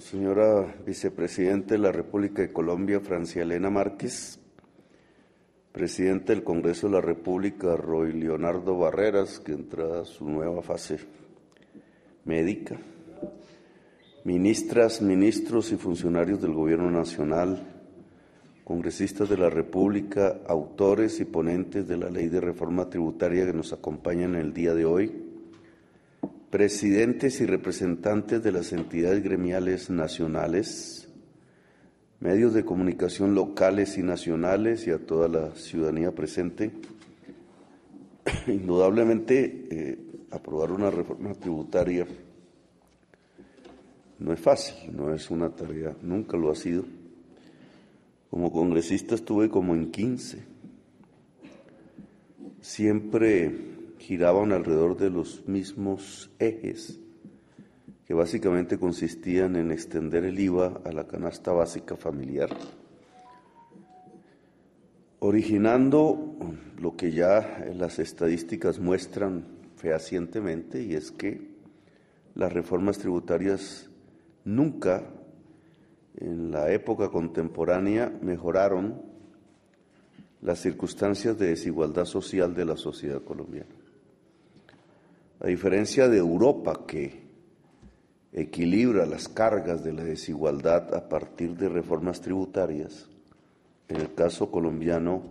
señora vicepresidenta de la República de Colombia, Francia Elena Márquez, presidente del Congreso de la República, Roy Leonardo Barreras, que entra a su nueva fase médica, ministras, ministros y funcionarios del Gobierno Nacional, congresistas de la República, autores y ponentes de la ley de reforma tributaria que nos acompañan el día de hoy, presidentes y representantes de las entidades gremiales nacionales, medios de comunicación locales y nacionales y a toda la ciudadanía presente. Indudablemente, eh, aprobar una reforma tributaria no es fácil, no es una tarea, nunca lo ha sido como congresista estuve como en 15. Siempre giraban alrededor de los mismos ejes, que básicamente consistían en extender el IVA a la canasta básica familiar, originando lo que ya las estadísticas muestran fehacientemente, y es que las reformas tributarias nunca en la época contemporánea mejoraron las circunstancias de desigualdad social de la sociedad colombiana. A diferencia de Europa, que equilibra las cargas de la desigualdad a partir de reformas tributarias, en el caso colombiano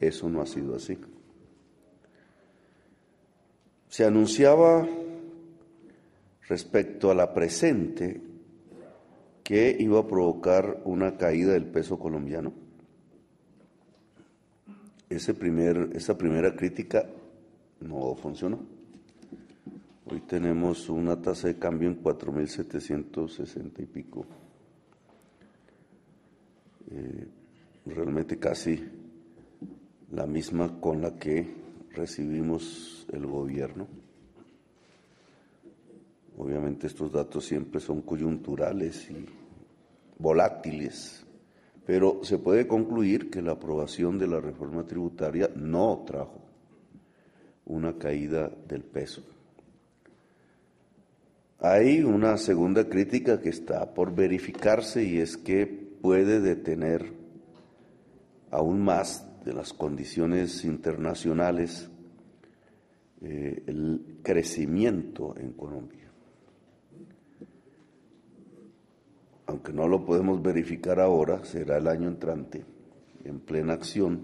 eso no ha sido así. Se anunciaba respecto a la presente que iba a provocar una caída del peso colombiano. Ese primer, esa primera crítica no funcionó. Hoy tenemos una tasa de cambio en 4.760 y pico. Eh, realmente casi la misma con la que recibimos el gobierno. Obviamente estos datos siempre son coyunturales y volátiles, pero se puede concluir que la aprobación de la reforma tributaria no trajo una caída del peso. Hay una segunda crítica que está por verificarse y es que puede detener aún más de las condiciones internacionales eh, el crecimiento en Colombia. aunque no lo podemos verificar ahora, será el año entrante, en plena acción,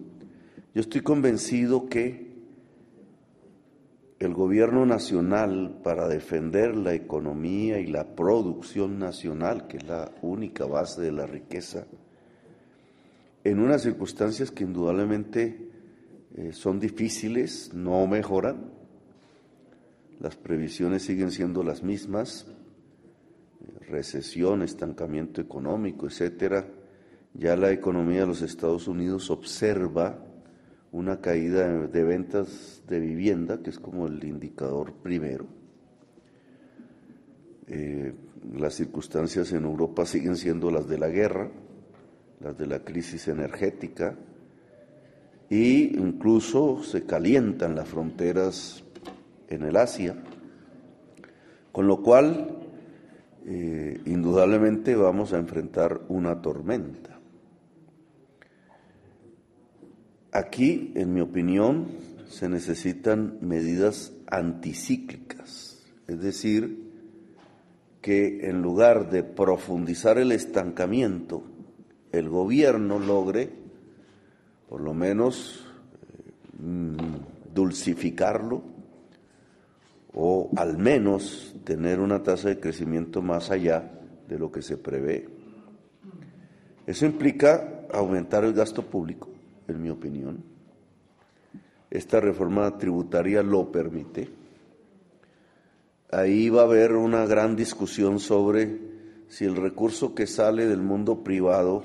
yo estoy convencido que el gobierno nacional para defender la economía y la producción nacional, que es la única base de la riqueza, en unas circunstancias que indudablemente eh, son difíciles, no mejoran, las previsiones siguen siendo las mismas, recesión, estancamiento económico, etcétera, ya la economía de los Estados Unidos observa una caída de ventas de vivienda, que es como el indicador primero. Eh, las circunstancias en Europa siguen siendo las de la guerra, las de la crisis energética, e incluso se calientan las fronteras en el Asia, con lo cual eh, indudablemente vamos a enfrentar una tormenta. Aquí, en mi opinión, se necesitan medidas anticíclicas, es decir, que en lugar de profundizar el estancamiento, el gobierno logre, por lo menos, eh, dulcificarlo o al menos tener una tasa de crecimiento más allá de lo que se prevé. Eso implica aumentar el gasto público, en mi opinión. Esta reforma tributaria lo permite. Ahí va a haber una gran discusión sobre si el recurso que sale del mundo privado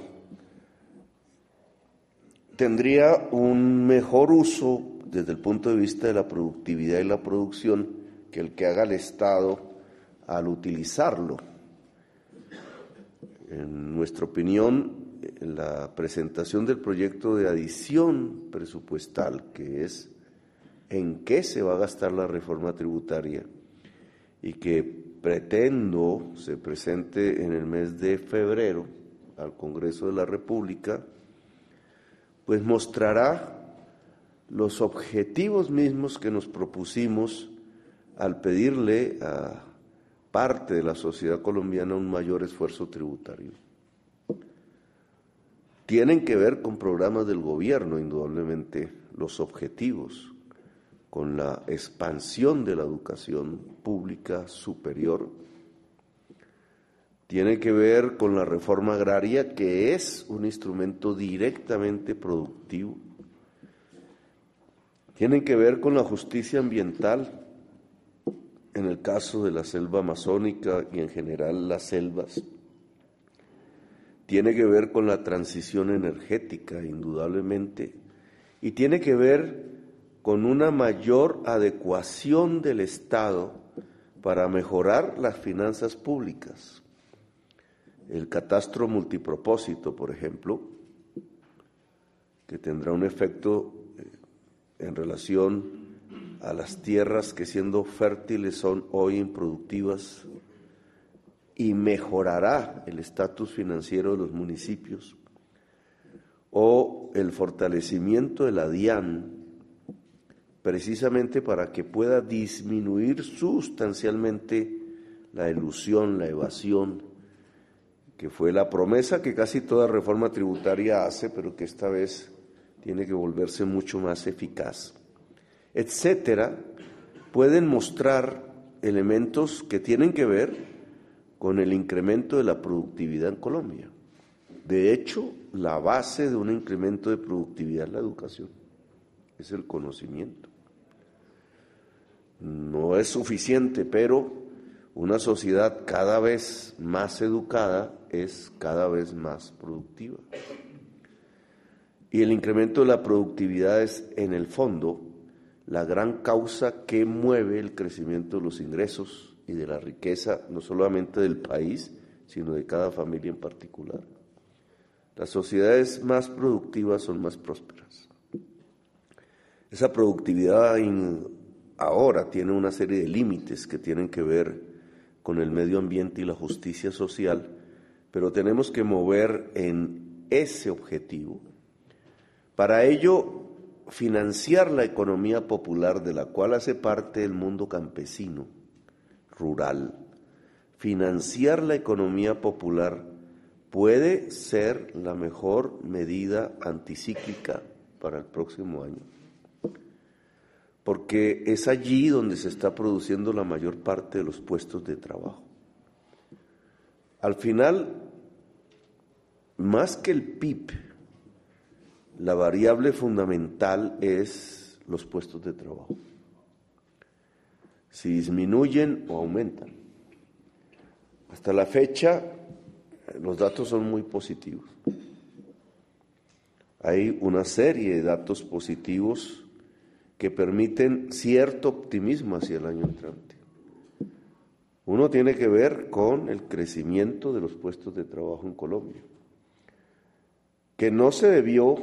tendría un mejor uso desde el punto de vista de la productividad y la producción que el que haga el Estado al utilizarlo. En nuestra opinión, la presentación del proyecto de adición presupuestal, que es en qué se va a gastar la reforma tributaria y que pretendo se presente en el mes de febrero al Congreso de la República, pues mostrará los objetivos mismos que nos propusimos al pedirle a parte de la sociedad colombiana un mayor esfuerzo tributario. Tienen que ver con programas del gobierno, indudablemente, los objetivos, con la expansión de la educación pública superior, tiene que ver con la reforma agraria, que es un instrumento directamente productivo, tienen que ver con la justicia ambiental, en el caso de la selva amazónica y en general las selvas, tiene que ver con la transición energética, indudablemente, y tiene que ver con una mayor adecuación del Estado para mejorar las finanzas públicas. El catastro multipropósito, por ejemplo, que tendrá un efecto eh, en relación a las tierras que siendo fértiles son hoy improductivas y mejorará el estatus financiero de los municipios, o el fortalecimiento de la DIAN, precisamente para que pueda disminuir sustancialmente la ilusión, la evasión, que fue la promesa que casi toda reforma tributaria hace, pero que esta vez tiene que volverse mucho más eficaz etcétera, pueden mostrar elementos que tienen que ver con el incremento de la productividad en Colombia. De hecho, la base de un incremento de productividad es la educación, es el conocimiento. No es suficiente, pero una sociedad cada vez más educada es cada vez más productiva. Y el incremento de la productividad es, en el fondo, la gran causa que mueve el crecimiento de los ingresos y de la riqueza, no solamente del país, sino de cada familia en particular. Las sociedades más productivas son más prósperas. Esa productividad ahora tiene una serie de límites que tienen que ver con el medio ambiente y la justicia social, pero tenemos que mover en ese objetivo. Para ello financiar la economía popular de la cual hace parte el mundo campesino, rural, financiar la economía popular puede ser la mejor medida anticíclica para el próximo año, porque es allí donde se está produciendo la mayor parte de los puestos de trabajo. Al final, más que el PIB, la variable fundamental es los puestos de trabajo. Si disminuyen o aumentan. Hasta la fecha los datos son muy positivos. Hay una serie de datos positivos que permiten cierto optimismo hacia el año entrante. Uno tiene que ver con el crecimiento de los puestos de trabajo en Colombia, que no se debió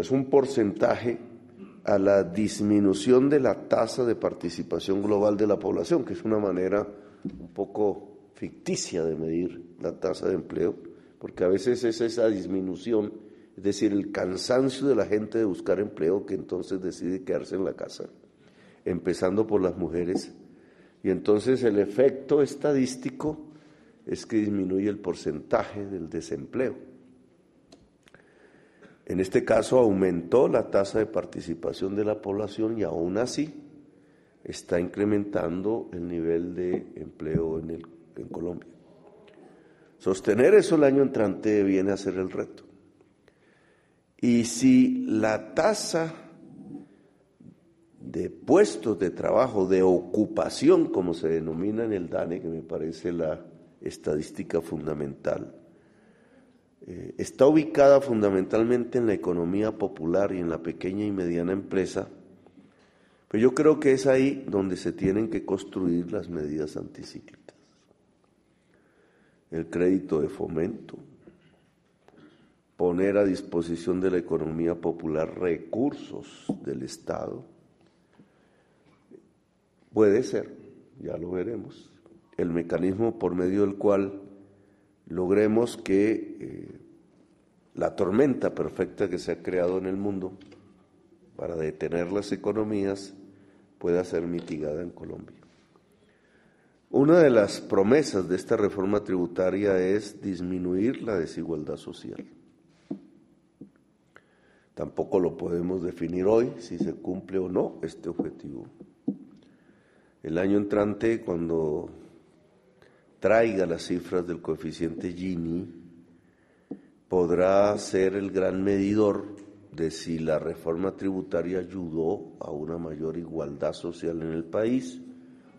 es un porcentaje a la disminución de la tasa de participación global de la población, que es una manera un poco ficticia de medir la tasa de empleo, porque a veces es esa disminución, es decir, el cansancio de la gente de buscar empleo que entonces decide quedarse en la casa, empezando por las mujeres, y entonces el efecto estadístico es que disminuye el porcentaje del desempleo. En este caso aumentó la tasa de participación de la población y aún así está incrementando el nivel de empleo en, en Colombia. Sostener eso el año entrante viene a ser el reto. Y si la tasa de puestos de trabajo, de ocupación, como se denomina en el DANE, que me parece la estadística fundamental, eh, está ubicada fundamentalmente en la economía popular y en la pequeña y mediana empresa, pero yo creo que es ahí donde se tienen que construir las medidas anticíclicas. El crédito de fomento, poner a disposición de la economía popular recursos del Estado, puede ser, ya lo veremos, el mecanismo por medio del cual logremos que eh, la tormenta perfecta que se ha creado en el mundo para detener las economías pueda ser mitigada en Colombia. Una de las promesas de esta reforma tributaria es disminuir la desigualdad social. Tampoco lo podemos definir hoy si se cumple o no este objetivo. El año entrante, cuando traiga las cifras del coeficiente Gini, podrá ser el gran medidor de si la reforma tributaria ayudó a una mayor igualdad social en el país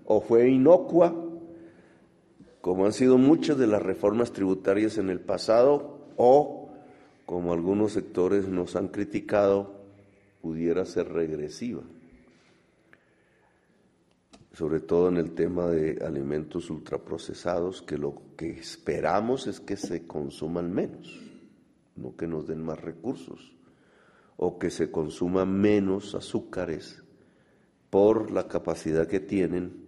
o fue inocua, como han sido muchas de las reformas tributarias en el pasado, o, como algunos sectores nos han criticado, pudiera ser regresiva, sobre todo en el tema de alimentos ultraprocesados, que lo que esperamos es que se consuman menos, no que nos den más recursos, o que se consuman menos azúcares por la capacidad que tienen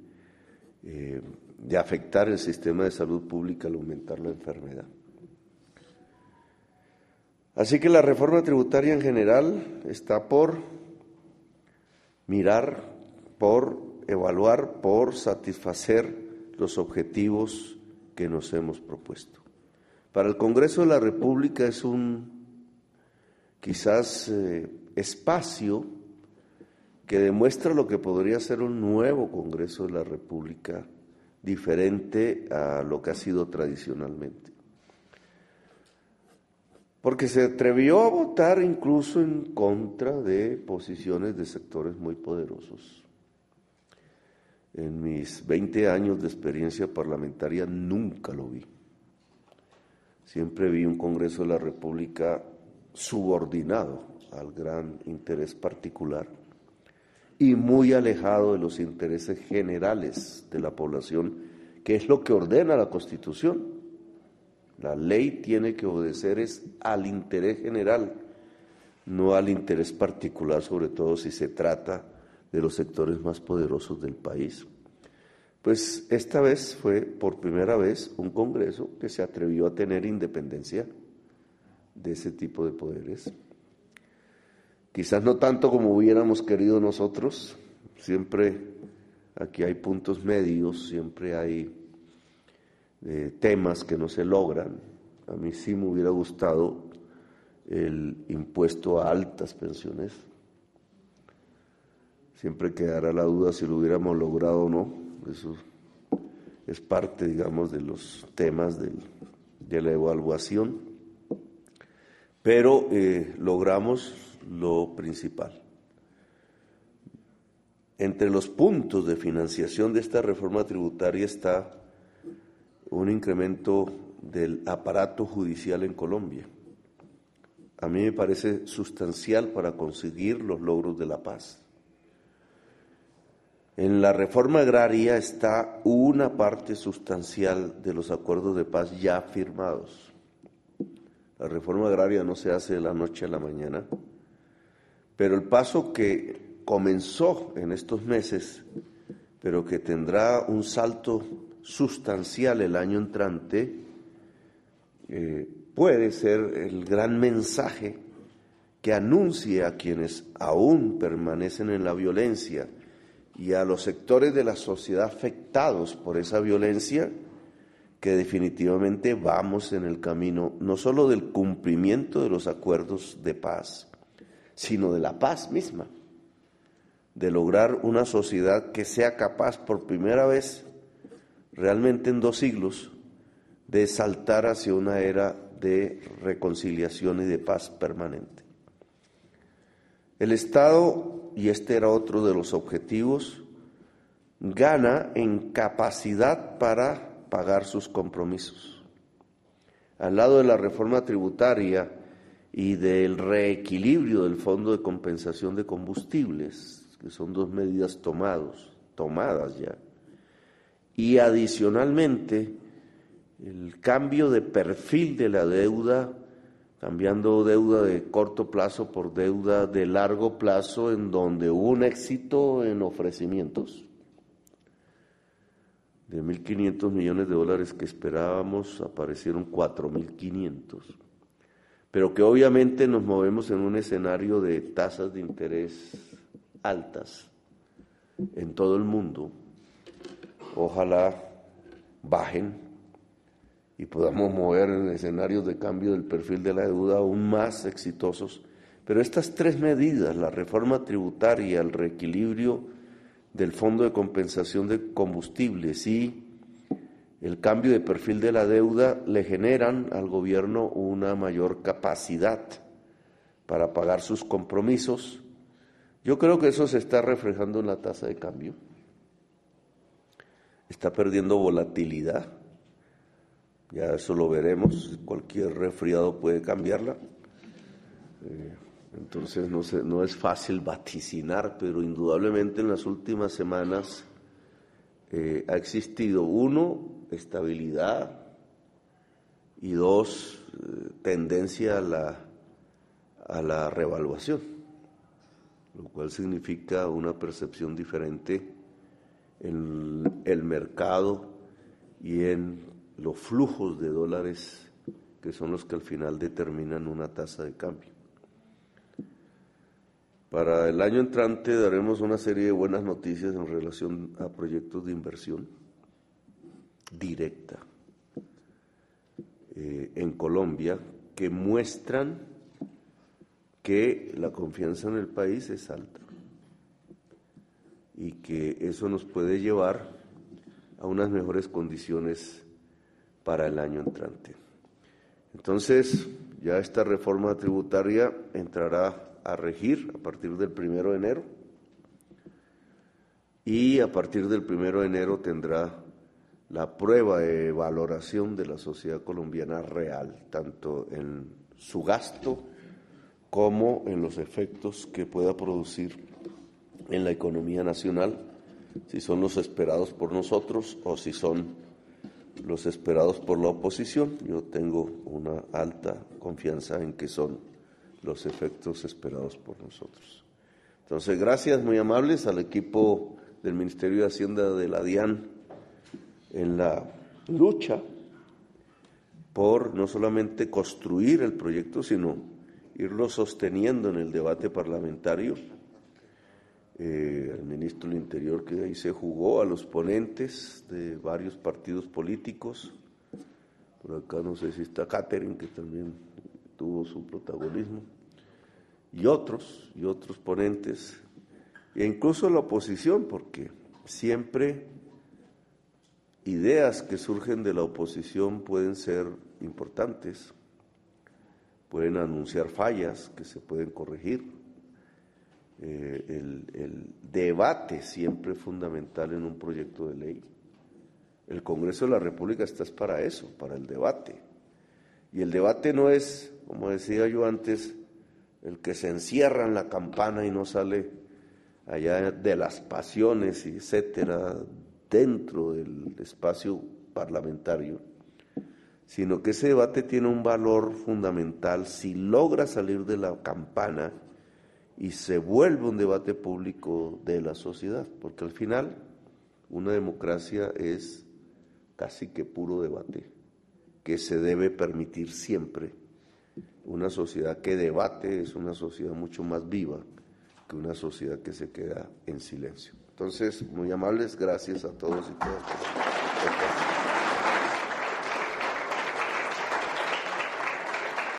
eh, de afectar el sistema de salud pública al aumentar la enfermedad. Así que la reforma tributaria en general está por mirar, por evaluar, por satisfacer los objetivos que nos hemos propuesto. Para el Congreso de la República es un quizás eh, espacio que demuestra lo que podría ser un nuevo Congreso de la República, diferente a lo que ha sido tradicionalmente. Porque se atrevió a votar incluso en contra de posiciones de sectores muy poderosos. En mis 20 años de experiencia parlamentaria nunca lo vi. Siempre vi un Congreso de la República subordinado al gran interés particular y muy alejado de los intereses generales de la población, que es lo que ordena la Constitución. La ley tiene que obedecer es al interés general, no al interés particular, sobre todo si se trata de los sectores más poderosos del país. Pues esta vez fue por primera vez un Congreso que se atrevió a tener independencia de ese tipo de poderes. Quizás no tanto como hubiéramos querido nosotros, siempre aquí hay puntos medios, siempre hay eh, temas que no se logran. A mí sí me hubiera gustado el impuesto a altas pensiones. Siempre quedará la duda si lo hubiéramos logrado o no. Eso es parte, digamos, de los temas de la evaluación. Pero eh, logramos lo principal. Entre los puntos de financiación de esta reforma tributaria está un incremento del aparato judicial en Colombia. A mí me parece sustancial para conseguir los logros de la paz. En la reforma agraria está una parte sustancial de los acuerdos de paz ya firmados. La reforma agraria no se hace de la noche a la mañana pero el paso que comenzó en estos meses, pero que tendrá un salto sustancial el año entrante, eh, puede ser el gran mensaje que anuncie a quienes aún permanecen en la violencia y a los sectores de la sociedad afectados por esa violencia, que definitivamente vamos en el camino no solo del cumplimiento de los acuerdos de paz, sino de la paz misma, de lograr una sociedad que sea capaz por primera vez, realmente en dos siglos, de saltar hacia una era de reconciliación y de paz permanente. El Estado, y este era otro de los objetivos, gana en capacidad para pagar sus compromisos. Al lado de la reforma tributaria, y del reequilibrio del Fondo de Compensación de Combustibles, que son dos medidas tomados, tomadas ya. Y adicionalmente, el cambio de perfil de la deuda, cambiando deuda de corto plazo por deuda de largo plazo, en donde hubo un éxito en ofrecimientos. De 1.500 millones de dólares que esperábamos, aparecieron 4.500. Pero que obviamente nos movemos en un escenario de tasas de interés altas en todo el mundo. Ojalá bajen y podamos mover en escenarios de cambio del perfil de la deuda aún más exitosos. Pero estas tres medidas, la reforma tributaria, el reequilibrio del Fondo de Compensación de Combustibles y el cambio de perfil de la deuda le generan al gobierno una mayor capacidad para pagar sus compromisos. Yo creo que eso se está reflejando en la tasa de cambio. Está perdiendo volatilidad. Ya eso lo veremos. Cualquier resfriado puede cambiarla. Eh, entonces no, no es fácil vaticinar, pero indudablemente en las últimas semanas eh, ha existido, uno, estabilidad y dos, eh, tendencia a la, a la revaluación, lo cual significa una percepción diferente en el mercado y en los flujos de dólares que son los que al final determinan una tasa de cambio. Para el año entrante daremos una serie de buenas noticias en relación a proyectos de inversión directa eh, en Colombia que muestran que la confianza en el país es alta y que eso nos puede llevar a unas mejores condiciones para el año entrante. Entonces, ya esta reforma tributaria entrará a regir a partir del primero de enero y a partir del primero de enero tendrá la prueba de valoración de la sociedad colombiana real, tanto en su gasto como en los efectos que pueda producir en la economía nacional, si son los esperados por nosotros o si son los esperados por la oposición. Yo tengo una alta confianza en que son los efectos esperados por nosotros. Entonces, gracias muy amables al equipo del Ministerio de Hacienda de la DIAN en la lucha por no solamente construir el proyecto, sino irlo sosteniendo en el debate parlamentario. Eh, el ministro del Interior que ahí se jugó, a los ponentes de varios partidos políticos. Por acá no sé si está Catherine, que también tuvo su protagonismo, y otros, y otros ponentes, e incluso la oposición, porque siempre ideas que surgen de la oposición pueden ser importantes, pueden anunciar fallas que se pueden corregir. Eh, el, debate siempre fundamental en un proyecto de ley. El Congreso de la República está para eso, para el debate. Y el debate no es como decía yo antes, el que se encierra en la campana y no sale allá de las pasiones, etcétera, dentro del espacio parlamentario, sino que ese debate tiene un valor fundamental si logra salir de la campana y se vuelve un debate público de la sociedad, porque al final una democracia es casi que puro debate, que se debe permitir siempre una sociedad que debate es una sociedad mucho más viva que una sociedad que se queda en silencio. Entonces, muy amables, gracias a todos y todas.